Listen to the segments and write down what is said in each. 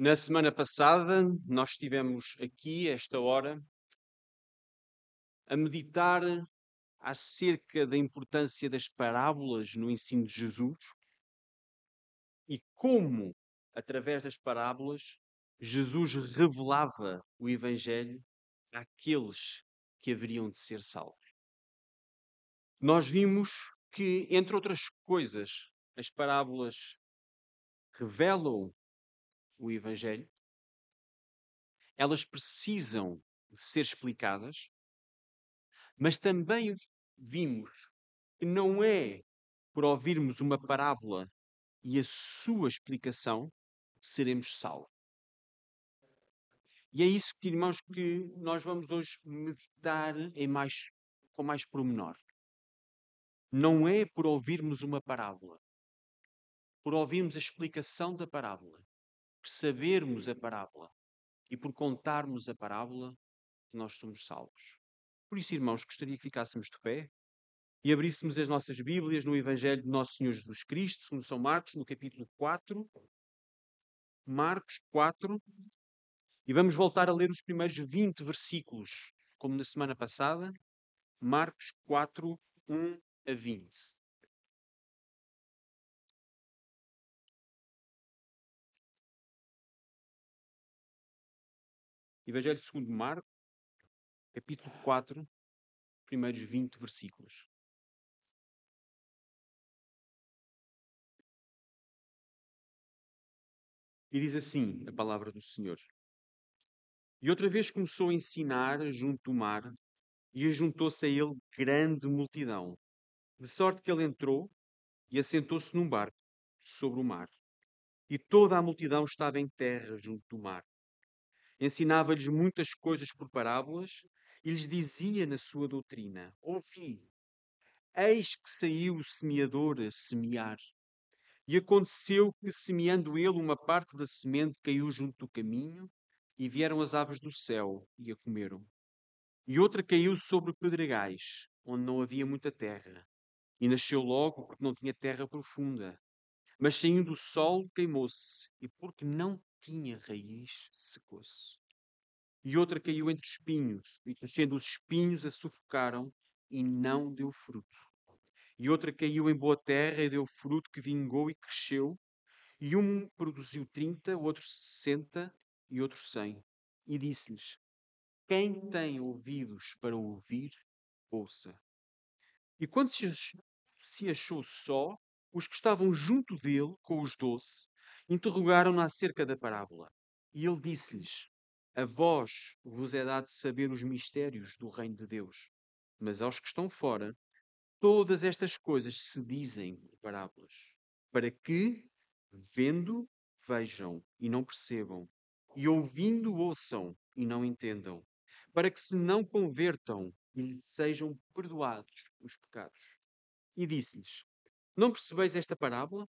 Na semana passada, nós estivemos aqui, esta hora, a meditar acerca da importância das parábolas no ensino de Jesus e como, através das parábolas, Jesus revelava o Evangelho àqueles que haveriam de ser salvos. Nós vimos que, entre outras coisas, as parábolas revelam o Evangelho, elas precisam ser explicadas, mas também vimos que não é por ouvirmos uma parábola e a sua explicação que seremos salvos. E é isso, que, irmãos, que nós vamos hoje meditar em mais, com mais pormenor. Não é por ouvirmos uma parábola, por ouvirmos a explicação da parábola, sabermos a parábola e por contarmos a parábola nós somos salvos. Por isso, irmãos, gostaria que ficássemos de pé e abríssemos as nossas Bíblias no Evangelho de Nosso Senhor Jesus Cristo, segundo São Marcos, no capítulo 4. Marcos 4. E vamos voltar a ler os primeiros 20 versículos, como na semana passada. Marcos 4, 1 a 20. Evangelho segundo Marcos, capítulo 4, primeiros 20 versículos. E diz assim a palavra do Senhor. E outra vez começou a ensinar junto do mar, e ajuntou-se a ele grande multidão, de sorte que ele entrou e assentou-se num barco sobre o mar. E toda a multidão estava em terra junto do mar ensinava-lhes muitas coisas por parábolas e lhes dizia na sua doutrina: Ouvi, eis que saiu o semeador a semear. E aconteceu que, semeando ele, uma parte da semente caiu junto do caminho, e vieram as aves do céu e a comeram. E outra caiu sobre pedregais, onde não havia muita terra, e nasceu logo porque não tinha terra profunda. Mas saindo o sol, queimou-se, e porque não tinha raiz, secou-se. E outra caiu entre espinhos, e crescendo os espinhos a sufocaram, e não deu fruto. E outra caiu em boa terra e deu fruto que vingou e cresceu. E um produziu trinta, outro sessenta e outro cem. E disse-lhes: Quem tem ouvidos para ouvir, ouça. E quando se achou só, os que estavam junto dele, com os doze, interrogaram-no acerca da parábola. E ele disse-lhes: A vós vos é dado saber os mistérios do reino de Deus, mas aos que estão fora, todas estas coisas se dizem por parábolas, para que, vendo, vejam e não percebam, e ouvindo, ouçam e não entendam, para que se não convertam e lhes sejam perdoados os pecados. E disse-lhes: Não percebeis esta parábola?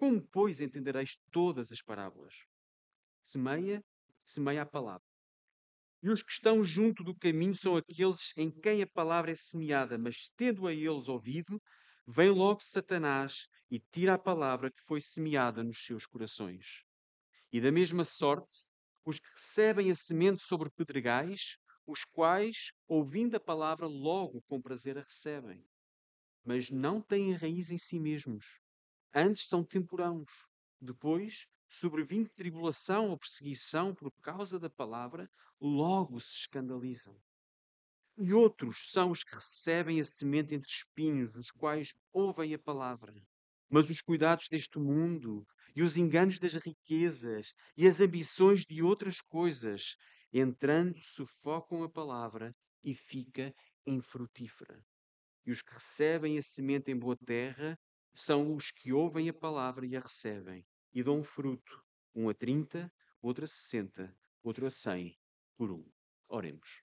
Como, pois, entendereis todas as parábolas? Semeia, semeia a palavra. E os que estão junto do caminho são aqueles em quem a palavra é semeada, mas tendo a eles ouvido, vem logo Satanás e tira a palavra que foi semeada nos seus corações. E da mesma sorte, os que recebem a semente sobre pedregais, os quais, ouvindo a palavra, logo com prazer a recebem, mas não têm raiz em si mesmos Antes são temporãos. Depois, sobrevindo tribulação ou perseguição por causa da palavra, logo se escandalizam. E outros são os que recebem a semente entre espinhos, os quais ouvem a palavra. Mas os cuidados deste mundo e os enganos das riquezas e as ambições de outras coisas, entrando, sufocam a palavra e fica infrutífera. E os que recebem a semente em boa terra são os que ouvem a palavra e a recebem e dão fruto, um a trinta, outro a sessenta, outro a cem, por um. Oremos.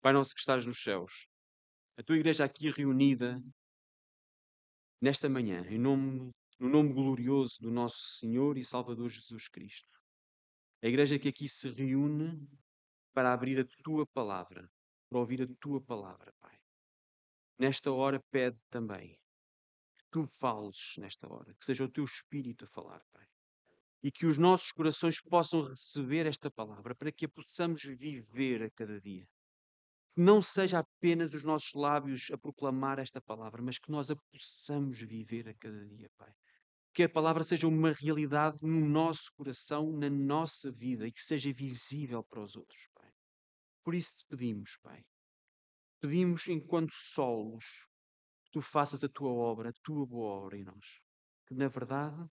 Pai nosso que estás nos céus, a tua igreja aqui reunida nesta manhã, em nome, no nome glorioso do nosso Senhor e Salvador Jesus Cristo. A igreja que aqui se reúne para abrir a tua palavra, para ouvir a tua palavra, Pai nesta hora pede também tu fales nesta hora, que seja o teu espírito a falar, Pai. E que os nossos corações possam receber esta palavra para que a possamos viver a cada dia. Que não seja apenas os nossos lábios a proclamar esta palavra, mas que nós a possamos viver a cada dia, Pai. Que a palavra seja uma realidade no nosso coração, na nossa vida e que seja visível para os outros, Pai. Por isso te pedimos, Pai. Pedimos, enquanto solos, que tu faças a tua obra, a tua boa obra em nós. Que, na verdade,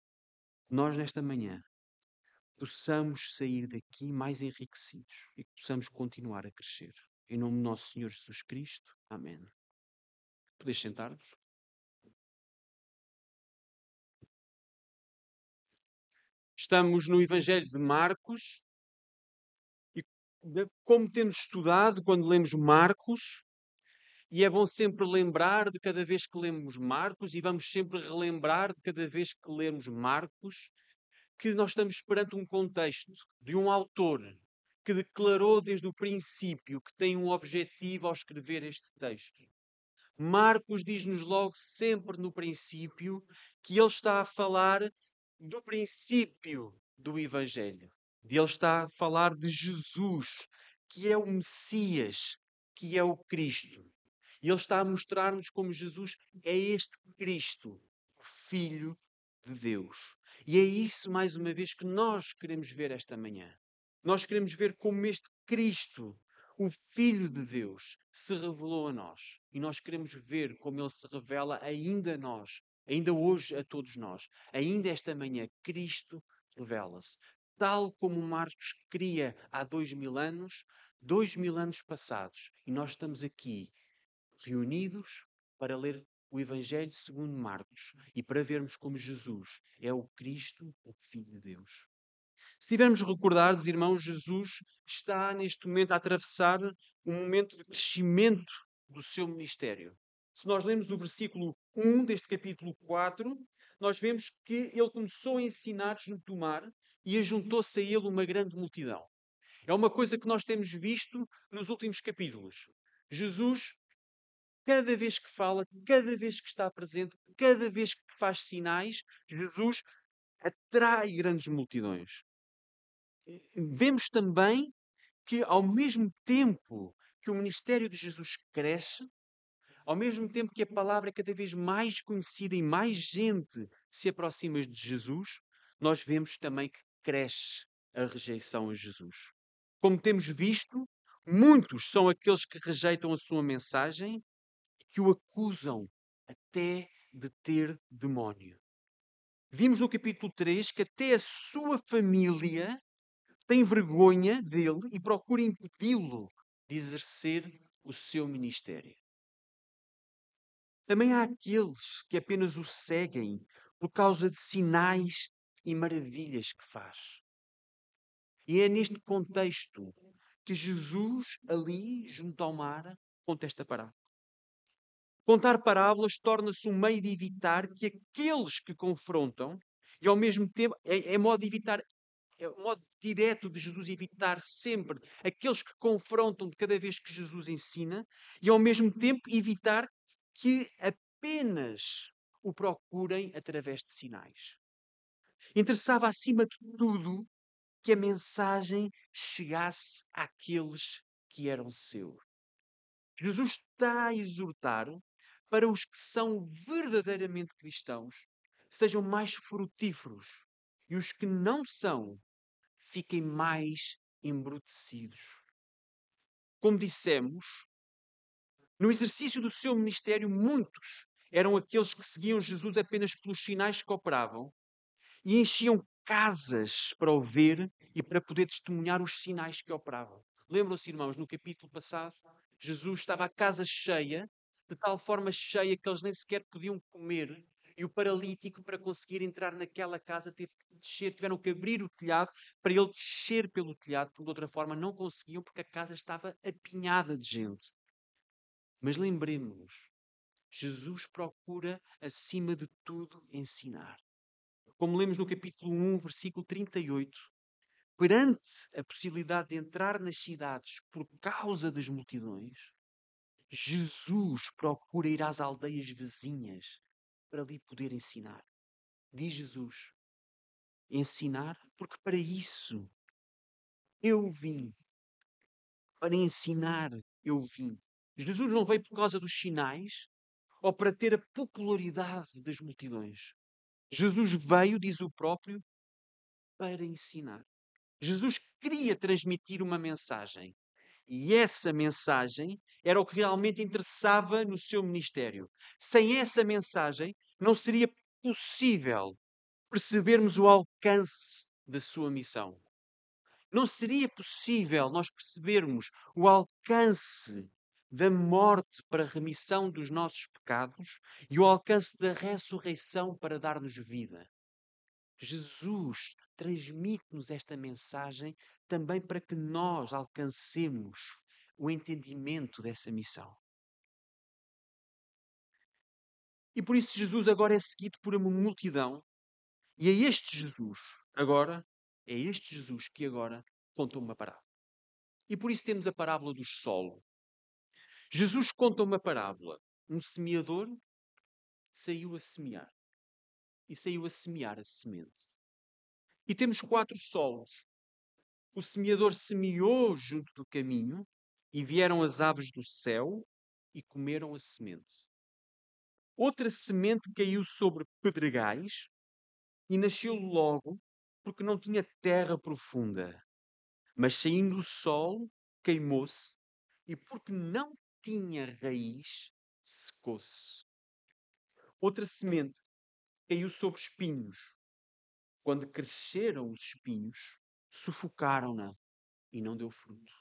nós, nesta manhã, possamos sair daqui mais enriquecidos e que possamos continuar a crescer. Em nome do nosso Senhor Jesus Cristo. Amém. Podes sentar-vos? Estamos no Evangelho de Marcos e, como temos estudado quando lemos Marcos, e é bom sempre lembrar de cada vez que lemos Marcos, e vamos sempre relembrar de cada vez que lemos Marcos, que nós estamos perante um contexto de um autor que declarou desde o princípio que tem um objetivo ao escrever este texto. Marcos diz-nos logo, sempre no princípio, que ele está a falar do princípio do Evangelho. Ele está a falar de Jesus, que é o Messias, que é o Cristo. E ele está a mostrar-nos como Jesus é este Cristo, o Filho de Deus. E é isso, mais uma vez, que nós queremos ver esta manhã. Nós queremos ver como este Cristo, o Filho de Deus, se revelou a nós. E nós queremos ver como ele se revela ainda a nós, ainda hoje a todos nós. Ainda esta manhã, Cristo revela-se. Tal como Marcos cria há dois mil anos, dois mil anos passados. E nós estamos aqui reunidos para ler o Evangelho segundo Marcos e para vermos como Jesus é o Cristo, o Filho de Deus. Se tivermos recordados, irmãos, Jesus está neste momento a atravessar um momento de crescimento do seu ministério. Se nós lemos o versículo 1 deste capítulo 4, nós vemos que ele começou a ensinar junto do mar e ajuntou-se a ele uma grande multidão. É uma coisa que nós temos visto nos últimos capítulos. Jesus cada vez que fala, cada vez que está presente, cada vez que faz sinais, Jesus atrai grandes multidões. Vemos também que, ao mesmo tempo que o ministério de Jesus cresce, ao mesmo tempo que a palavra é cada vez mais conhecida e mais gente se aproxima de Jesus, nós vemos também que cresce a rejeição a Jesus. Como temos visto, muitos são aqueles que rejeitam a sua mensagem que o acusam até de ter demónio. Vimos no capítulo 3 que até a sua família tem vergonha dele e procura impedi-lo de exercer o seu ministério. Também há aqueles que apenas o seguem por causa de sinais e maravilhas que faz. E é neste contexto que Jesus, ali junto ao mar, conta esta parábola. Contar parábolas torna-se um meio de evitar que aqueles que confrontam, e ao mesmo tempo é, é modo de evitar, é um modo direto de Jesus evitar sempre aqueles que confrontam de cada vez que Jesus ensina, e ao mesmo tempo evitar que apenas o procurem através de sinais. Interessava acima de tudo que a mensagem chegasse àqueles que eram seus. Jesus está a exortar para os que são verdadeiramente cristãos sejam mais frutíferos e os que não são fiquem mais embrutecidos. Como dissemos, no exercício do seu ministério, muitos eram aqueles que seguiam Jesus apenas pelos sinais que operavam e enchiam casas para o ver e para poder testemunhar os sinais que operavam. Lembram-se, irmãos, no capítulo passado, Jesus estava a casa cheia de tal forma cheia que eles nem sequer podiam comer. E o paralítico, para conseguir entrar naquela casa, teve que descer, tiveram que abrir o telhado para ele descer pelo telhado, porque de outra forma não conseguiam, porque a casa estava apinhada de gente. Mas lembremos-nos, Jesus procura, acima de tudo, ensinar. Como lemos no capítulo 1, versículo 38, perante a possibilidade de entrar nas cidades por causa das multidões, Jesus procura ir às aldeias vizinhas para lhe poder ensinar. Diz Jesus. Ensinar, porque para isso eu vim. Para ensinar, eu vim. Jesus não veio por causa dos sinais ou para ter a popularidade das multidões. Jesus veio, diz o próprio, para ensinar. Jesus queria transmitir uma mensagem. E essa mensagem era o que realmente interessava no seu ministério. Sem essa mensagem, não seria possível percebermos o alcance da sua missão. Não seria possível nós percebermos o alcance da morte para a remissão dos nossos pecados e o alcance da ressurreição para dar-nos vida. Jesus transmite-nos esta mensagem também para que nós alcancemos o entendimento dessa missão. E por isso Jesus agora é seguido por uma multidão, e é este Jesus, agora, é este Jesus que agora conta uma parábola. E por isso temos a parábola do solo. Jesus conta uma parábola. Um semeador saiu a semear. E saiu a semear a semente. E temos quatro solos. O semeador semeou junto do caminho, e vieram as aves do céu e comeram a semente. Outra semente caiu sobre pedregais e nasceu logo, porque não tinha terra profunda. Mas saindo o sol, queimou-se, e porque não tinha raiz, secou-se. Outra semente caiu sobre espinhos. Quando cresceram os espinhos, sufocaram-na e não deu fruto.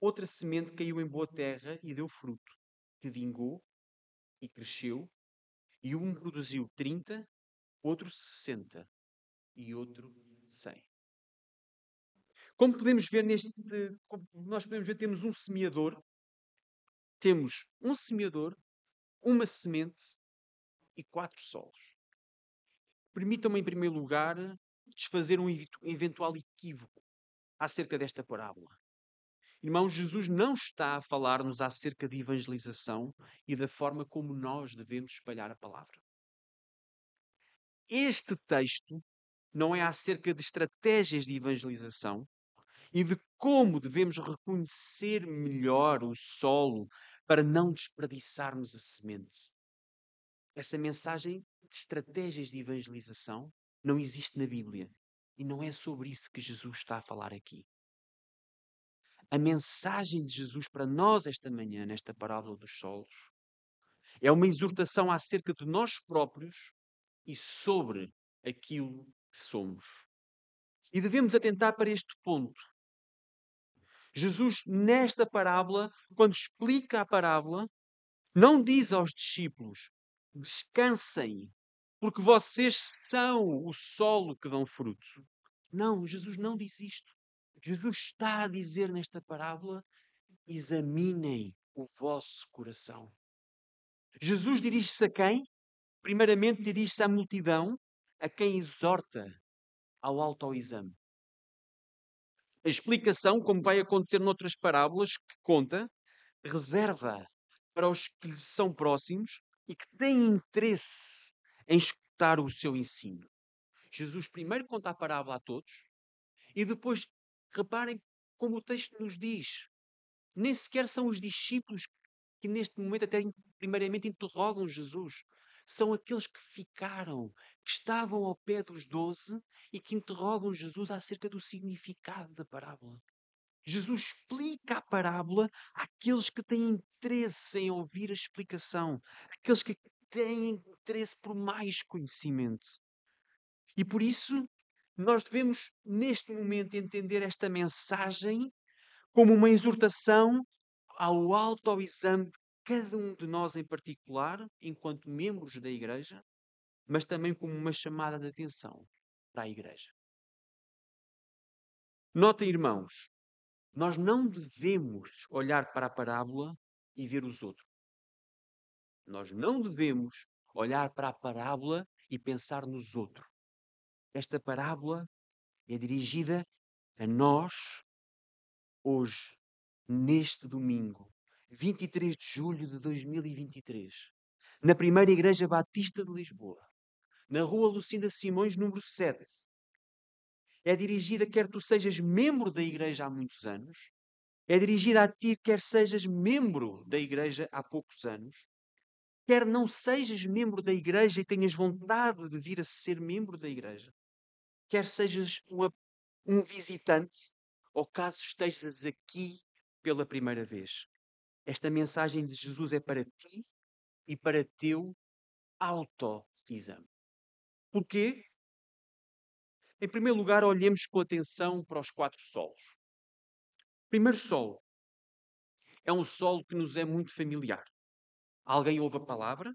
Outra semente caiu em boa terra e deu fruto, que vingou e cresceu, e um produziu trinta, outro sessenta e outro cem. Como podemos ver neste, nós podemos ver, temos um semeador temos um semeador, uma semente e quatro solos. Permitam-me, em primeiro lugar, desfazer um eventual equívoco acerca desta parábola. Irmãos, Jesus não está a falar-nos acerca de evangelização e da forma como nós devemos espalhar a palavra. Este texto não é acerca de estratégias de evangelização e de como devemos reconhecer melhor o solo para não desperdiçarmos a semente. Essa mensagem de estratégias de evangelização não existe na Bíblia. E não é sobre isso que Jesus está a falar aqui. A mensagem de Jesus para nós esta manhã, nesta parábola dos solos, é uma exortação acerca de nós próprios e sobre aquilo que somos. E devemos atentar para este ponto. Jesus, nesta parábola, quando explica a parábola, não diz aos discípulos: descansem, porque vocês são o solo que dão fruto. Não, Jesus não diz isto. Jesus está a dizer nesta parábola: examinem o vosso coração. Jesus dirige-se a quem? Primeiramente, dirige-se à multidão, a quem exorta ao autoexame. A explicação, como vai acontecer noutras parábolas que conta, reserva para os que lhe são próximos e que têm interesse em escutar o seu ensino. Jesus primeiro conta a parábola a todos e depois, reparem como o texto nos diz, nem sequer são os discípulos que neste momento até primeiramente interrogam Jesus são aqueles que ficaram, que estavam ao pé dos doze e que interrogam Jesus acerca do significado da parábola. Jesus explica a parábola àqueles que têm interesse em ouvir a explicação, aqueles que têm interesse por mais conhecimento. E por isso, nós devemos, neste momento, entender esta mensagem como uma exortação ao autoexame de cada um de nós em particular, enquanto membros da Igreja, mas também como uma chamada de atenção para a Igreja. Notem, irmãos, nós não devemos olhar para a parábola e ver os outros. Nós não devemos olhar para a parábola e pensar nos outros. Esta parábola é dirigida a nós hoje, neste domingo, 23 de julho de 2023. na primeira Igreja Batista de Lisboa, na Rua Lucinda Simões, número 7. É dirigida quer tu sejas membro da Igreja há muitos anos, é dirigida a ti quer sejas membro da Igreja há poucos anos, quer não sejas membro da Igreja e tenhas vontade de vir a ser membro da Igreja, quer sejas uma, um visitante, ou caso estejas aqui pela primeira vez. Esta mensagem de Jesus é para ti e para teu autoexame. Porquê? Em primeiro lugar, olhemos com atenção para os quatro solos. Primeiro solo é um solo que nos é muito familiar. Alguém ouve a palavra,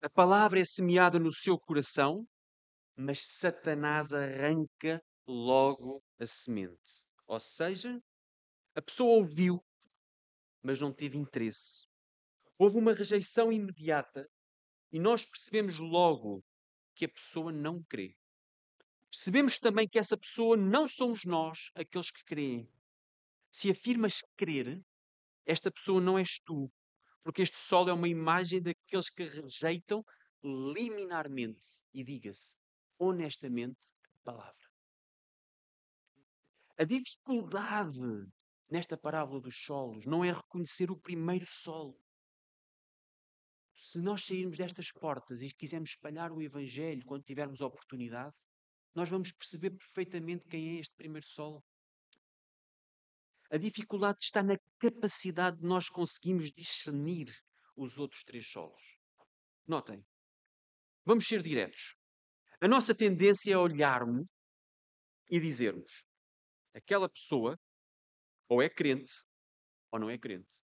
a palavra é semeada no seu coração, mas Satanás arranca logo a semente. Ou seja, a pessoa ouviu, mas não teve interesse. Houve uma rejeição imediata e nós percebemos logo que a pessoa não crê. Percebemos também que essa pessoa não somos nós aqueles que creem. Se afirmas crer, esta pessoa não és tu, porque este solo é uma imagem daqueles que rejeitam liminarmente e diga-se honestamente a palavra. A dificuldade nesta parábola dos solos não é reconhecer o primeiro solo. Se nós sairmos destas portas e quisermos espalhar o Evangelho quando tivermos oportunidade, nós vamos perceber perfeitamente quem é este primeiro solo. A dificuldade está na capacidade de nós conseguirmos discernir os outros três solos. Notem, vamos ser diretos. A nossa tendência é olharmos e dizermos: aquela pessoa ou é crente ou não é crente.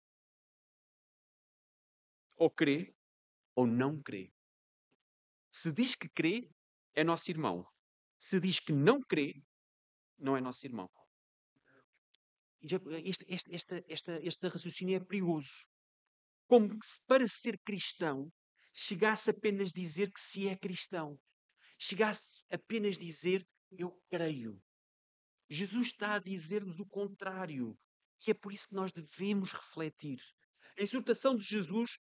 Ou crê ou não crê. Se diz que crê, é nosso irmão. Se diz que não crê, não é nosso irmão. Este, este, este, este, este raciocínio é perigoso. Como se para ser cristão chegasse apenas a dizer que se é cristão. Chegasse apenas a dizer eu creio. Jesus está a dizer-nos o contrário. E é por isso que nós devemos refletir. A exortação de Jesus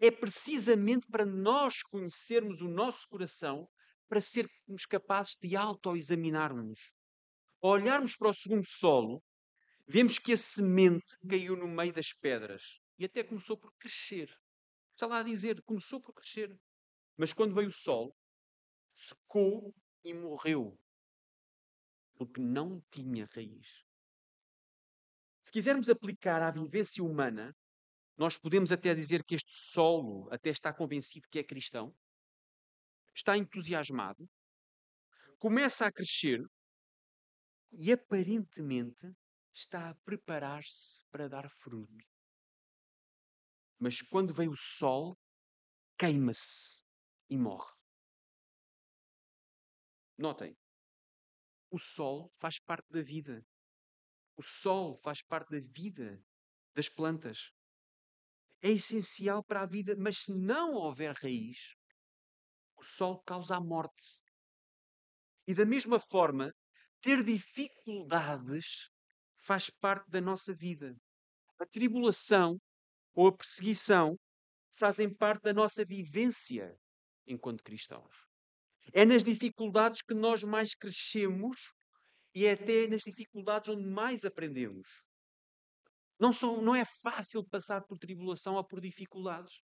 é precisamente para nós conhecermos o nosso coração, para sermos capazes de autoexaminarmos. Ao olharmos para o segundo solo, vemos que a semente caiu no meio das pedras e até começou por crescer. Está lá a dizer, começou por crescer. Mas quando veio o sol, secou e morreu porque não tinha raiz. Se quisermos aplicar à vivência humana, nós podemos até dizer que este solo até está convencido que é cristão, está entusiasmado, começa a crescer e aparentemente está a preparar-se para dar fruto. Mas quando vem o sol, queima-se e morre. Notem, o sol faz parte da vida. O sol faz parte da vida das plantas. É essencial para a vida, mas se não houver raiz, o sol causa a morte. E da mesma forma, ter dificuldades faz parte da nossa vida. A tribulação ou a perseguição fazem parte da nossa vivência enquanto cristãos. É nas dificuldades que nós mais crescemos e é até nas dificuldades onde mais aprendemos. Não, são, não é fácil passar por tribulação ou por dificuldades.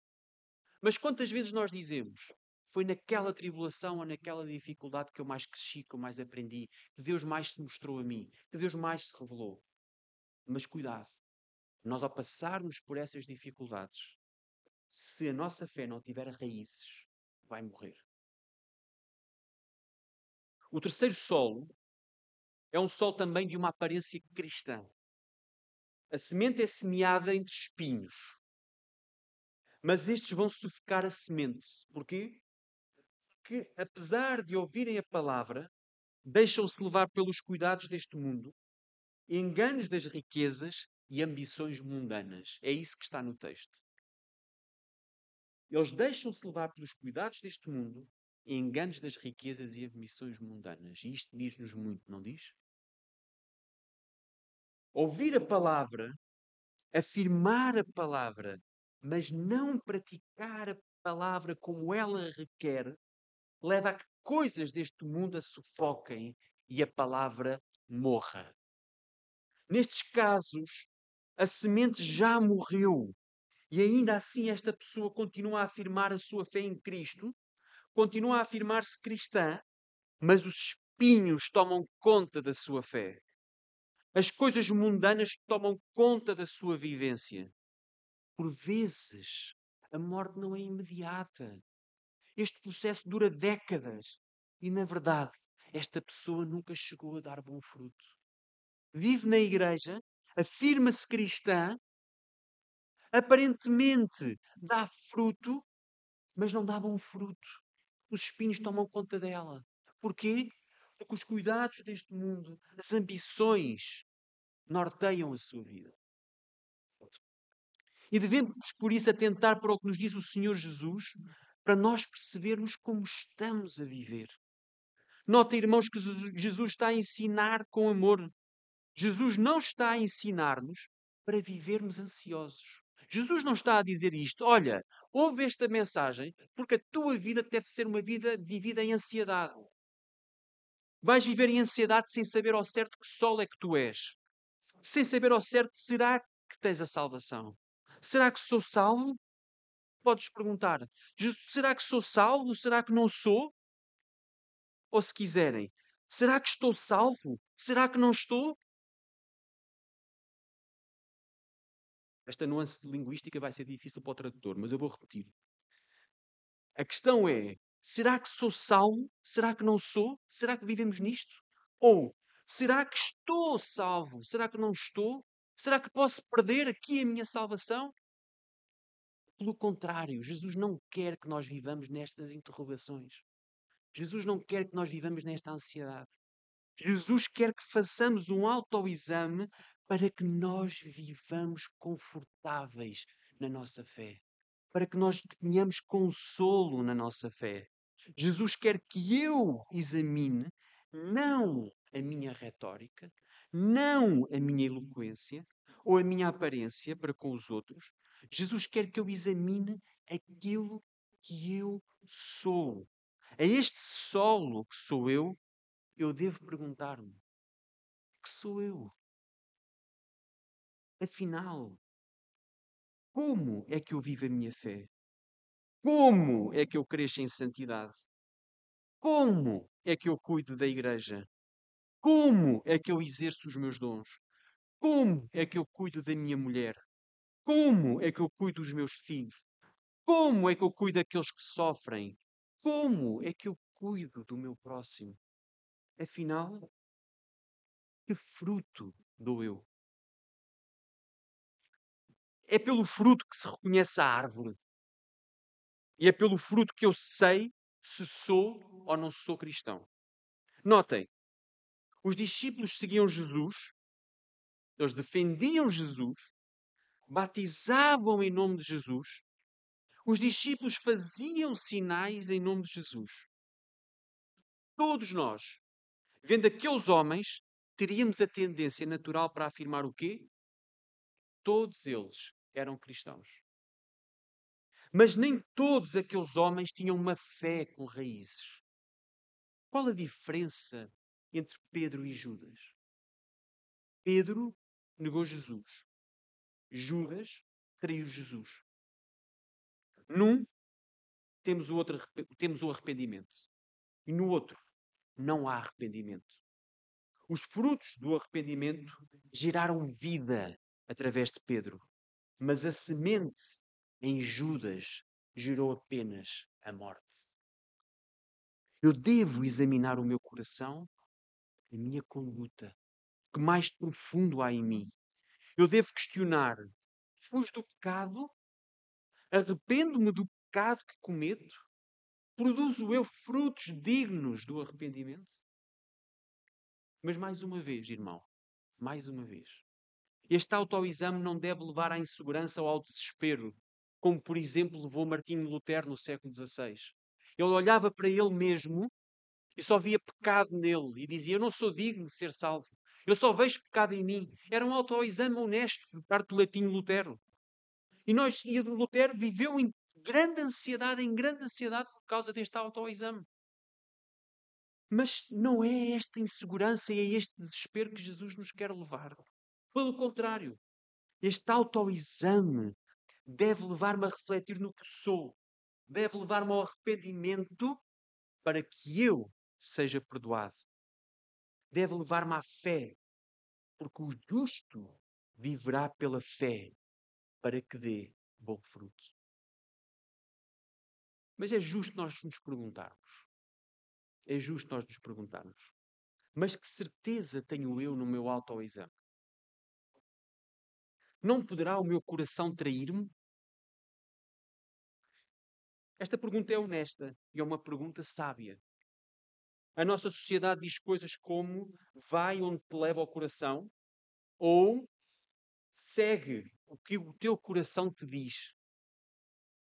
Mas quantas vezes nós dizemos, foi naquela tribulação ou naquela dificuldade que eu mais cresci, que eu mais aprendi, que Deus mais se mostrou a mim, que Deus mais se revelou. Mas cuidado, nós ao passarmos por essas dificuldades, se a nossa fé não tiver raízes, vai morrer. O terceiro solo é um solo também de uma aparência cristã. A semente é semeada entre espinhos. Mas estes vão sufocar a semente. Porquê? Porque, apesar de ouvirem a palavra, deixam-se levar pelos cuidados deste mundo, enganos das riquezas e ambições mundanas. É isso que está no texto. Eles deixam-se levar pelos cuidados deste mundo enganos das riquezas e ambições mundanas. E isto diz-nos muito, não diz? Ouvir a palavra, afirmar a palavra, mas não praticar a palavra como ela requer, leva a que coisas deste mundo a sufoquem e a palavra morra. Nestes casos, a semente já morreu e ainda assim esta pessoa continua a afirmar a sua fé em Cristo, continua a afirmar-se cristã, mas os espinhos tomam conta da sua fé. As coisas mundanas tomam conta da sua vivência. Por vezes, a morte não é imediata. Este processo dura décadas. E, na verdade, esta pessoa nunca chegou a dar bom fruto. Vive na igreja, afirma-se cristã, aparentemente dá fruto, mas não dá bom fruto. Os espinhos tomam conta dela. Porquê? Porque os cuidados deste mundo, as ambições, norteiam a sua vida. E devemos, por isso, atentar para o que nos diz o Senhor Jesus, para nós percebermos como estamos a viver. Nota, irmãos, que Jesus está a ensinar com amor. Jesus não está a ensinar-nos para vivermos ansiosos. Jesus não está a dizer isto. Olha, ouve esta mensagem porque a tua vida deve ser uma vida vivida em ansiedade. Vais viver em ansiedade sem saber ao certo que sol é que tu és. Sem saber ao certo, será que tens a salvação? Será que sou salvo? Podes perguntar: será que sou salvo? Será que não sou? Ou se quiserem, será que estou salvo? Será que não estou? Esta nuance linguística vai ser difícil para o tradutor, mas eu vou repetir. A questão é: Será que sou salvo? Será que não sou? Será que vivemos nisto? Ou será que estou salvo? Será que não estou? Será que posso perder aqui a minha salvação? Pelo contrário, Jesus não quer que nós vivamos nestas interrogações. Jesus não quer que nós vivamos nesta ansiedade. Jesus quer que façamos um autoexame para que nós vivamos confortáveis na nossa fé para que nós tenhamos consolo na nossa fé. Jesus quer que eu examine não a minha retórica, não a minha eloquência ou a minha aparência para com os outros. Jesus quer que eu examine aquilo que eu sou. A este solo que sou eu, eu devo perguntar-me: que sou eu? Afinal, como é que eu vivo a minha fé? Como é que eu cresço em santidade? Como é que eu cuido da igreja? Como é que eu exerço os meus dons? Como é que eu cuido da minha mulher? Como é que eu cuido dos meus filhos? Como é que eu cuido daqueles que sofrem? Como é que eu cuido do meu próximo? Afinal, que fruto dou eu? É pelo fruto que se reconhece a árvore. E é pelo fruto que eu sei se sou ou não sou cristão. Notem, os discípulos seguiam Jesus, eles defendiam Jesus, batizavam em nome de Jesus, os discípulos faziam sinais em nome de Jesus. Todos nós, vendo aqueles homens, teríamos a tendência natural para afirmar o quê? Todos eles eram cristãos. Mas nem todos aqueles homens tinham uma fé com raízes. Qual a diferença entre Pedro e Judas? Pedro negou Jesus. Judas traiu Jesus. Num temos o, outro, temos o arrependimento. E no outro não há arrependimento. Os frutos do arrependimento geraram vida através de Pedro. Mas a semente em Judas gerou apenas a morte. Eu devo examinar o meu coração, a minha conduta, que mais profundo há em mim. Eu devo questionar: fujo do pecado? Arrependo-me do pecado que cometo? Produzo eu frutos dignos do arrependimento? Mas mais uma vez, irmão, mais uma vez, este autoexame não deve levar à insegurança ou ao desespero, como, por exemplo, levou Martinho Lutero no século XVI. Ele olhava para ele mesmo e só via pecado nele e dizia: Eu não sou digno de ser salvo. Eu só vejo pecado em mim. Era um autoexame honesto por parte Lutero. E, nós, e Lutero viveu em grande ansiedade em grande ansiedade por causa deste autoexame. Mas não é esta insegurança e é este desespero que Jesus nos quer levar. Pelo contrário, este autoexame deve levar-me a refletir no que sou, deve levar-me ao arrependimento para que eu seja perdoado. Deve levar-me à fé, porque o justo viverá pela fé para que dê bom fruto. Mas é justo nós nos perguntarmos. É justo nós nos perguntarmos. Mas que certeza tenho eu no meu autoexame? Não poderá o meu coração trair-me? Esta pergunta é honesta e é uma pergunta sábia. A nossa sociedade diz coisas como vai onde te leva o coração ou segue o que o teu coração te diz.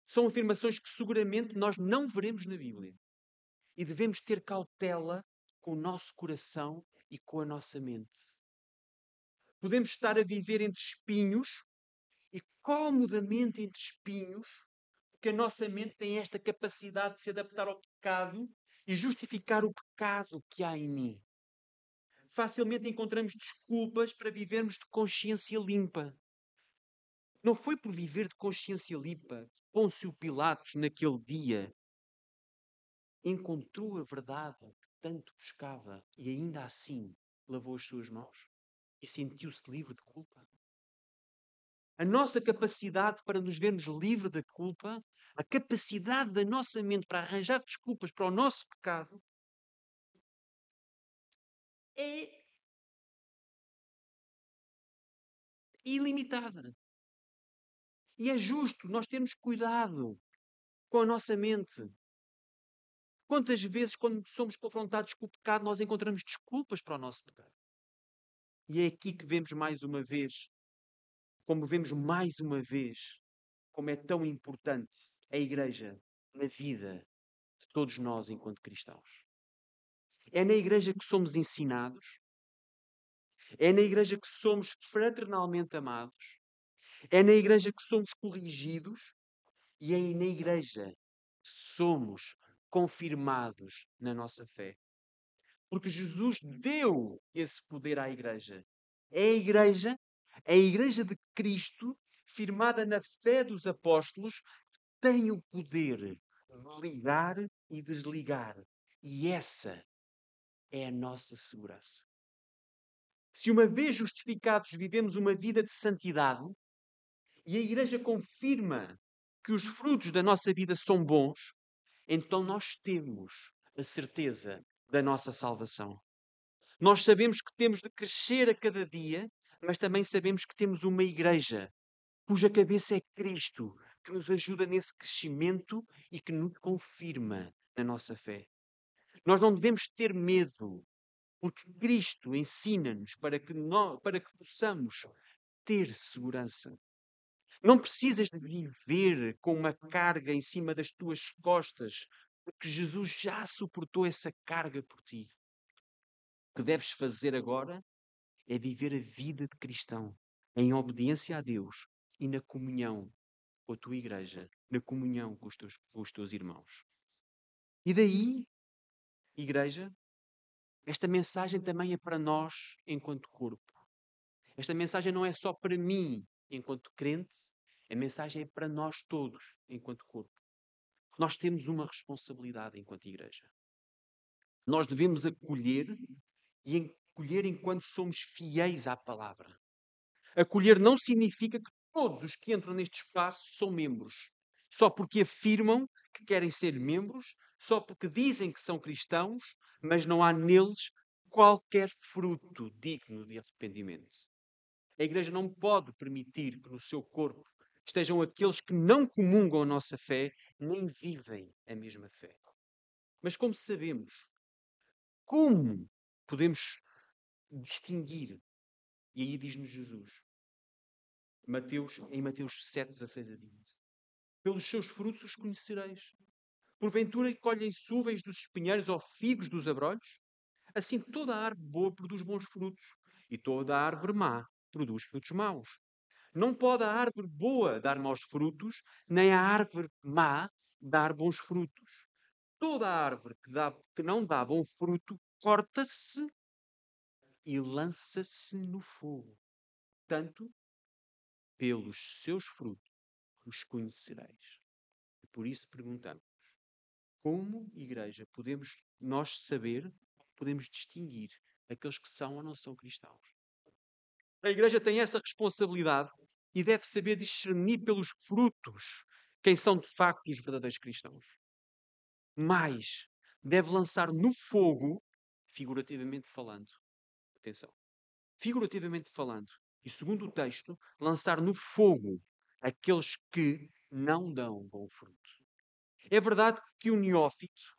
São afirmações que seguramente nós não veremos na Bíblia. E devemos ter cautela com o nosso coração e com a nossa mente. Podemos estar a viver entre espinhos e comodamente entre espinhos, porque a nossa mente tem esta capacidade de se adaptar ao pecado e justificar o pecado que há em mim. Facilmente encontramos desculpas para vivermos de consciência limpa. Não foi por viver de consciência limpa Pôncio Pilatos, naquele dia, encontrou a verdade que tanto buscava e ainda assim lavou as suas mãos? E sentiu-se livre de culpa. A nossa capacidade para nos vermos livre da culpa, a capacidade da nossa mente para arranjar desculpas para o nosso pecado, é ilimitada. E é justo nós termos cuidado com a nossa mente. Quantas vezes, quando somos confrontados com o pecado, nós encontramos desculpas para o nosso pecado? E é aqui que vemos mais uma vez, como vemos mais uma vez, como é tão importante a Igreja na vida de todos nós enquanto cristãos. É na Igreja que somos ensinados, é na Igreja que somos fraternalmente amados, é na Igreja que somos corrigidos e é na Igreja que somos confirmados na nossa fé. Porque Jesus deu esse poder à igreja. É a igreja, a igreja de Cristo, firmada na fé dos apóstolos, que tem o poder de ligar e desligar. E essa é a nossa segurança. Se uma vez justificados vivemos uma vida de santidade, e a Igreja confirma que os frutos da nossa vida são bons, então nós temos a certeza da nossa salvação. Nós sabemos que temos de crescer a cada dia, mas também sabemos que temos uma igreja cuja cabeça é Cristo, que nos ajuda nesse crescimento e que nos confirma na nossa fé. Nós não devemos ter medo, porque Cristo ensina-nos para que nós, para que possamos ter segurança. Não precisas de viver com uma carga em cima das tuas costas, porque Jesus já suportou essa carga por ti. O que deves fazer agora é viver a vida de cristão em obediência a Deus e na comunhão com a tua igreja, na comunhão com os teus, com os teus irmãos. E daí, igreja, esta mensagem também é para nós enquanto corpo. Esta mensagem não é só para mim enquanto crente, a mensagem é para nós todos enquanto corpo. Nós temos uma responsabilidade enquanto igreja. Nós devemos acolher e acolher enquanto somos fiéis à palavra. Acolher não significa que todos os que entram neste espaço são membros, só porque afirmam que querem ser membros, só porque dizem que são cristãos, mas não há neles qualquer fruto digno de arrependimento. A igreja não pode permitir que no seu corpo estejam aqueles que não comungam a nossa fé, nem vivem a mesma fé. Mas como sabemos? Como podemos distinguir? E aí diz-nos Jesus, Mateus, em Mateus 7, 16 a 20. Pelos seus frutos os conhecereis. Porventura colhem súveis dos espinheiros ou figos dos abrolhos? Assim toda a árvore boa produz bons frutos, e toda a árvore má produz frutos maus. Não pode a árvore boa dar maus frutos, nem a árvore má dar bons frutos. Toda árvore que, dá, que não dá bom fruto corta-se e lança-se no fogo. Tanto pelos seus frutos os conhecereis. E por isso perguntamos: como igreja podemos nós saber, podemos distinguir aqueles que são ou não são cristãos? A igreja tem essa responsabilidade e deve saber discernir pelos frutos quem são de facto os verdadeiros cristãos. Mas deve lançar no fogo, figurativamente falando. Atenção. Figurativamente falando, e segundo o texto, lançar no fogo aqueles que não dão bom fruto. É verdade que o neófito,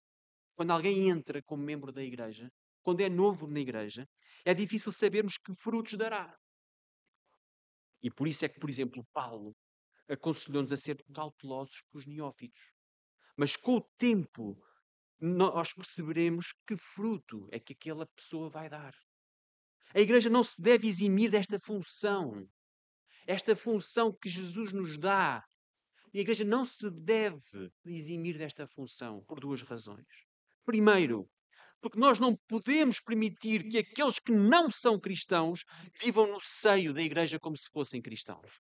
quando alguém entra como membro da igreja, quando é novo na igreja, é difícil sabermos que frutos dará. E por isso é que, por exemplo, Paulo aconselhou-nos a ser cautelosos com os neófitos. Mas com o tempo, nós perceberemos que fruto é que aquela pessoa vai dar. A igreja não se deve eximir desta função. Esta função que Jesus nos dá. E a igreja não se deve eximir desta função por duas razões. Primeiro, porque nós não podemos permitir que aqueles que não são cristãos vivam no seio da igreja como se fossem cristãos.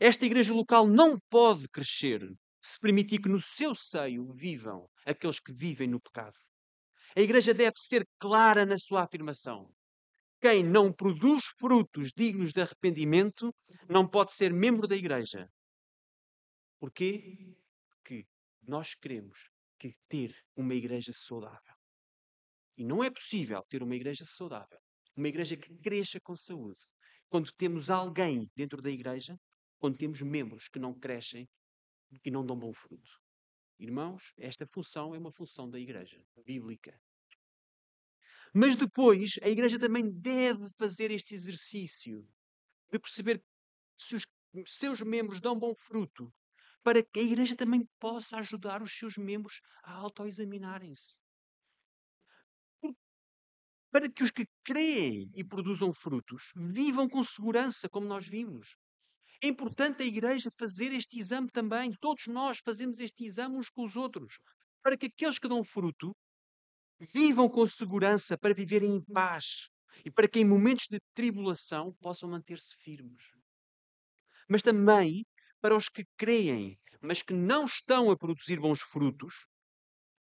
Esta igreja local não pode crescer se permitir que no seu seio vivam aqueles que vivem no pecado. A igreja deve ser clara na sua afirmação. Quem não produz frutos dignos de arrependimento não pode ser membro da igreja. Porquê? Porque nós queremos que ter uma igreja saudável. E não é possível ter uma igreja saudável, uma igreja que cresça com saúde, quando temos alguém dentro da igreja, quando temos membros que não crescem e não dão bom fruto. Irmãos, esta função é uma função da igreja bíblica. Mas depois, a igreja também deve fazer este exercício de perceber se os seus membros dão bom fruto, para que a igreja também possa ajudar os seus membros a autoexaminarem-se. Para que os que creem e produzam frutos vivam com segurança, como nós vimos. É importante a igreja fazer este exame também. Todos nós fazemos este exame uns com os outros. Para que aqueles que dão fruto vivam com segurança para viverem em paz e para que em momentos de tribulação possam manter-se firmes. Mas também para os que creem, mas que não estão a produzir bons frutos,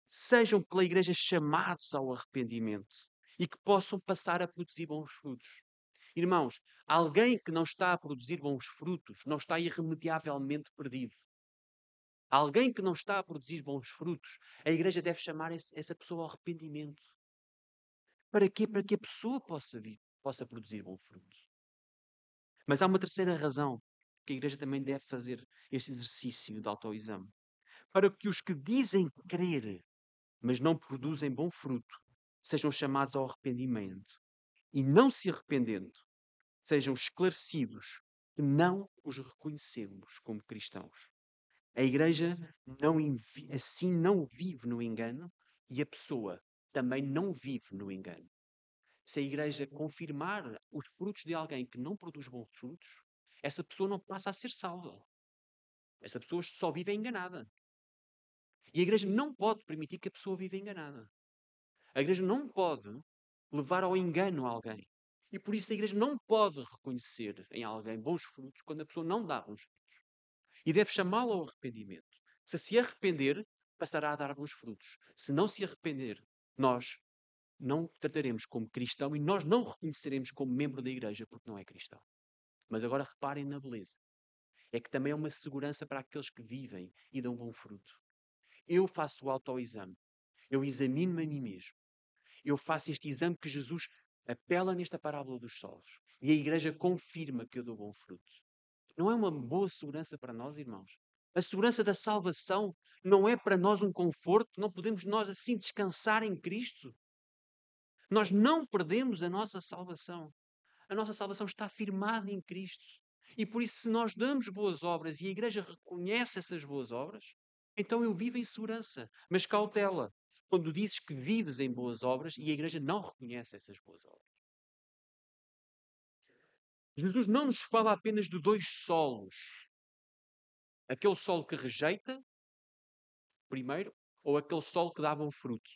sejam pela igreja chamados ao arrependimento e que possam passar a produzir bons frutos. Irmãos, alguém que não está a produzir bons frutos não está irremediavelmente perdido. Alguém que não está a produzir bons frutos, a igreja deve chamar essa pessoa ao arrependimento. Para quê? Para que a pessoa possa, vir, possa produzir bom fruto. Mas há uma terceira razão que a igreja também deve fazer este exercício de autoexame. Para que os que dizem crer, mas não produzem bom fruto, sejam chamados ao arrependimento. E não se arrependendo, sejam esclarecidos que não os reconhecemos como cristãos. A igreja não assim não vive no engano e a pessoa também não vive no engano. Se a igreja confirmar os frutos de alguém que não produz bons frutos, essa pessoa não passa a ser salva. Essa pessoa só vive enganada. E a igreja não pode permitir que a pessoa viva enganada. A igreja não pode levar ao engano alguém. E por isso a igreja não pode reconhecer em alguém bons frutos quando a pessoa não dá bons frutos e deve chamá-lo ao arrependimento. Se se arrepender, passará a dar bons frutos. Se não se arrepender, nós não trataremos como cristão e nós não reconheceremos como membro da igreja porque não é cristão. Mas agora reparem na beleza. É que também é uma segurança para aqueles que vivem e dão bom fruto. Eu faço o autoexame. Eu examino-me a mim mesmo. Eu faço este exame que Jesus apela nesta parábola dos solos. E a igreja confirma que eu dou bom fruto. Não é uma boa segurança para nós, irmãos? A segurança da salvação não é para nós um conforto? Não podemos nós assim descansar em Cristo? Nós não perdemos a nossa salvação. A nossa salvação está firmada em Cristo. E por isso, se nós damos boas obras e a igreja reconhece essas boas obras, então eu vivo em segurança. Mas cautela, quando dizes que vives em boas obras e a igreja não reconhece essas boas obras. Jesus não nos fala apenas de dois solos. Aquele solo que rejeita, primeiro, ou aquele solo que dá bom fruto.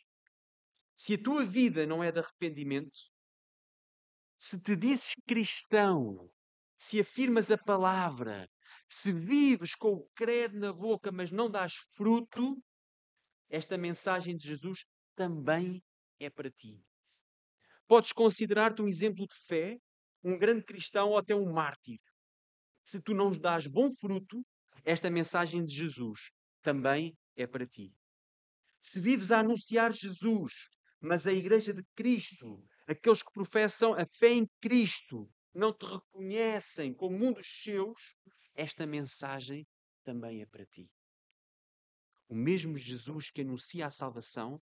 Se a tua vida não é de arrependimento, se te dizes cristão, se afirmas a palavra, se vives com o credo na boca, mas não dás fruto, esta mensagem de Jesus também é para ti. Podes considerar-te um exemplo de fé, um grande cristão ou até um mártir. Se tu não dás bom fruto, esta mensagem de Jesus também é para ti. Se vives a anunciar Jesus, mas a Igreja de Cristo, aqueles que professam a fé em Cristo, não te reconhecem como um dos seus, esta mensagem também é para ti. O mesmo Jesus que anuncia a salvação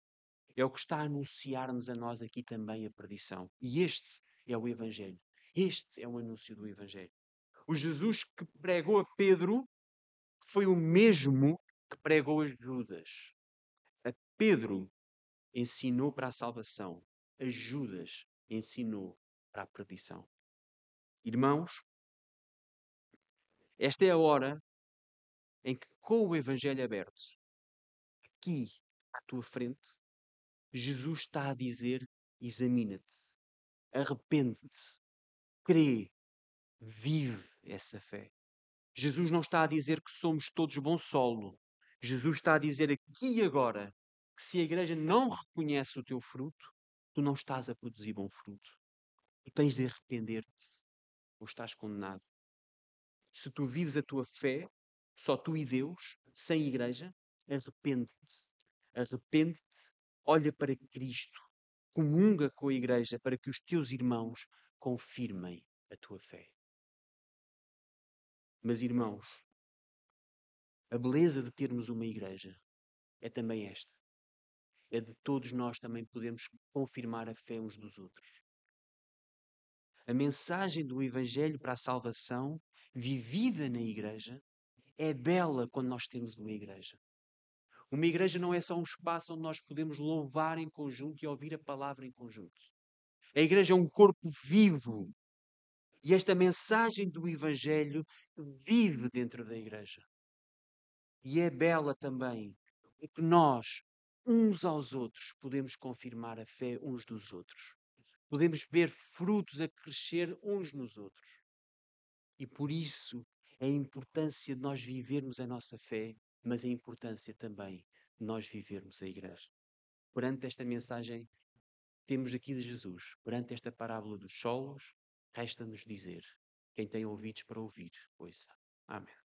é o que está a anunciar-nos a nós aqui também a perdição. E este é o Evangelho. Este é o anúncio do Evangelho. O Jesus que pregou a Pedro foi o mesmo que pregou a Judas. A Pedro ensinou para a salvação, a Judas ensinou para a perdição. Irmãos, esta é a hora em que, com o Evangelho aberto, aqui à tua frente, Jesus está a dizer: examina-te, arrepende-te, crê, vive essa fé. Jesus não está a dizer que somos todos bom solo. Jesus está a dizer aqui e agora que se a igreja não reconhece o teu fruto, tu não estás a produzir bom fruto. Tu tens de arrepender-te ou estás condenado. Se tu vives a tua fé, só tu e Deus, sem igreja, arrepende-te. Arrepende-te, olha para Cristo, comunga com a igreja para que os teus irmãos confirmem a tua fé. Mas, irmãos, a beleza de termos uma igreja é também esta é de todos nós também podemos confirmar a fé uns dos outros. A mensagem do Evangelho para a salvação, vivida na igreja, é bela quando nós temos uma igreja. Uma igreja não é só um espaço onde nós podemos louvar em conjunto e ouvir a palavra em conjunto. A igreja é um corpo vivo. E esta mensagem do Evangelho vive dentro da igreja. E é bela também, porque nós, uns aos outros, podemos confirmar a fé uns dos outros. Podemos ver frutos a crescer uns nos outros. E por isso a importância de nós vivermos a nossa fé, mas a importância também de nós vivermos a igreja. Perante esta mensagem temos aqui de Jesus, perante esta parábola dos solos, resta-nos dizer: quem tem ouvidos para ouvir, ouça. Amém.